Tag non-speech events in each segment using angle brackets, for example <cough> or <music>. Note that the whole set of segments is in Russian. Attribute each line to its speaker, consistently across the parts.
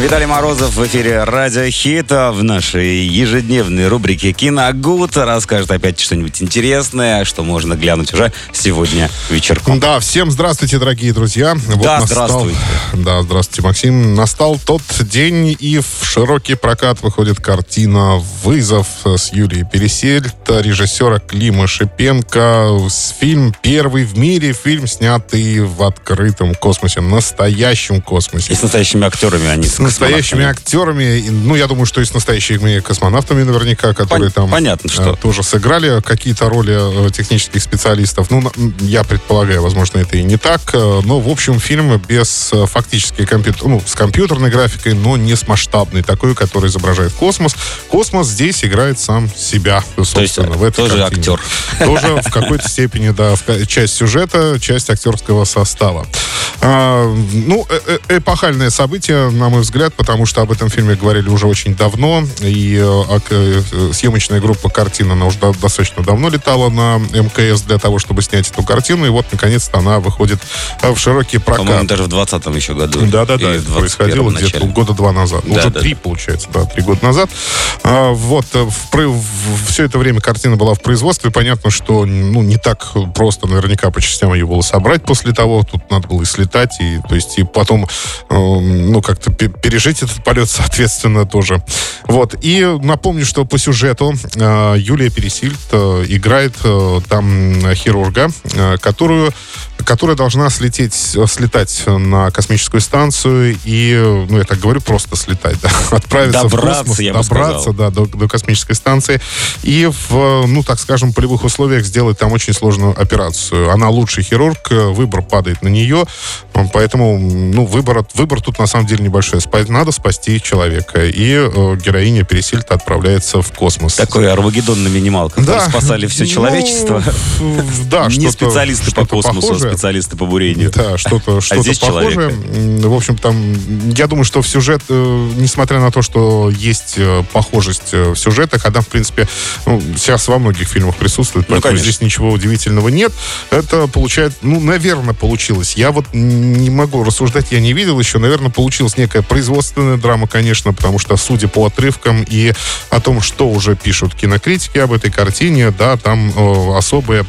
Speaker 1: Виталий Морозов в эфире Радио Хит в нашей ежедневной рубрике «Киногуд» расскажет опять что-нибудь интересное, что можно глянуть уже сегодня вечерком.
Speaker 2: Да, всем здравствуйте, дорогие друзья. Вот
Speaker 1: Да,
Speaker 2: настал-
Speaker 1: здравствуйте.
Speaker 2: Да, здравствуйте, Максим. Настал тот день, и в широкий прокат выходит картина «Вызов» с Юлией Пересельд, режиссера Клима Шипенко. Фильм первый в мире, фильм, снятый в открытом космосе, настоящем космосе.
Speaker 1: И с настоящими актерами они
Speaker 2: С настоящими актерами, ну, я думаю, что и с настоящими космонавтами наверняка, которые
Speaker 1: Пон-
Speaker 2: там
Speaker 1: понятно,
Speaker 2: э,
Speaker 1: что.
Speaker 2: тоже сыграли какие-то роли э, технических специалистов. Ну, я предполагаю, возможно, это и не так, э, но, в общем, фильм без фактически компьютер, ну, с компьютерной графикой, но не с масштабной, такой, который изображает космос. Космос здесь играет сам себя, собственно,
Speaker 1: есть, э,
Speaker 2: в этой
Speaker 1: тоже
Speaker 2: картине.
Speaker 1: актер.
Speaker 2: Тоже в какой-то степени, да, часть сюжета, часть актерского состава. А, ну, э- э- эпохальное событие, на мой взгляд, потому что об этом фильме говорили уже очень давно, и э, съемочная группа картина, она уже до- достаточно давно летала на МКС для того, чтобы снять эту картину, и вот, наконец-то, она выходит в широкий прокат.
Speaker 1: По-моему, даже в 20-м еще году.
Speaker 2: Да-да-да, это
Speaker 1: в 21-м
Speaker 2: происходило где-то года два назад. Ну,
Speaker 1: Да,
Speaker 2: Уже
Speaker 1: да,
Speaker 2: три,
Speaker 1: да.
Speaker 2: получается, да, три года назад. А, вот, в, в- все это время картина была в производстве. Понятно, что ну, не так просто наверняка по частям ее было собрать после того. Тут надо было и слетать, и, то есть, и потом, э, ну, как-то пе- пережить этот полет, <laughs> соответственно, тоже. Вот, и напомню, что по сюжету э, Юлия Пересильд э, играет э, там э, хирурга, э, которую которая должна слететь, слетать на космическую станцию и, ну, я так говорю, просто слетать, да, <laughs> отправиться
Speaker 1: Добраться,
Speaker 2: в космос,
Speaker 1: я
Speaker 2: добраться, да, до, до космической станции и в, ну, так скажем, полевых условиях сделать там очень сложную операцию. Она лучший хирург, э, выбор падает на нее, поэтому, ну, выбор, выбор тут на самом деле небольшой. Надо спасти человека, и э, героиня Пересильд отправляется в космос.
Speaker 1: Такой Армагеддон на минималках. Там спасали все
Speaker 2: Ну,
Speaker 1: человечество.
Speaker 2: в- Да, <laughs>
Speaker 1: Не специалисты по космосу,
Speaker 2: похожее.
Speaker 1: Специалисты по бурению.
Speaker 2: Да, что-то <laughs> что
Speaker 1: здесь
Speaker 2: похожее.
Speaker 1: человека.
Speaker 2: М, В общем, там, я думаю, что в сюжет, э, несмотря на то, что есть э, похожесть э, в сюжетах, она, в принципе, ну, сейчас во многих фильмах присутствует,
Speaker 1: Ну,
Speaker 2: поэтому
Speaker 1: конечно.
Speaker 2: здесь ничего удивительного нет. Это получает, ну, наверное, получилось. Я вот не могу рассуждать, я не видел еще. Наверное, получилась некая производственная драма, конечно, потому что, судя по отрывкам и о том, что уже пишут кинокритики об этой картине, да, там э, особые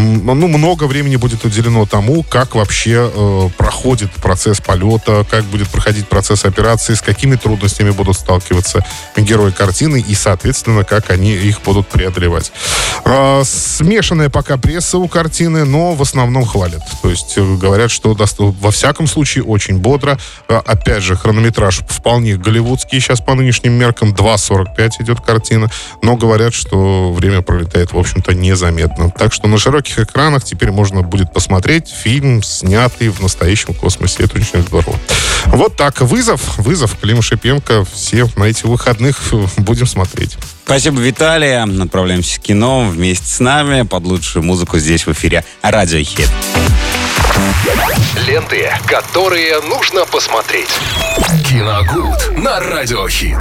Speaker 2: ну, много времени будет уделено тому, как вообще э, проходит процесс полета, как будет проходить процесс операции, с какими трудностями будут сталкиваться герои картины и, соответственно, как они их будут преодолевать. А, смешанная пока пресса у картины, но в основном хвалят. То есть э, говорят, что даст- во всяком случае очень бодро. А, опять же, хронометраж вполне голливудский сейчас по нынешним меркам. 2.45 идет картина. Но говорят, что время пролетает, в общем-то, незаметно. Так что на широких экранах теперь можно будет посмотреть фильм, снятый в настоящем космосе. Это очень здорово. Вот так. Вызов. Вызов Клима Шипенко. Все на этих выходных <laughs> будем смотреть.
Speaker 1: Спасибо, Виталий. Отправляемся в кино вместе с нами под лучшую музыку здесь в эфире Радио Хит.
Speaker 3: Ленты, которые нужно посмотреть. Киногуд на Радиохит.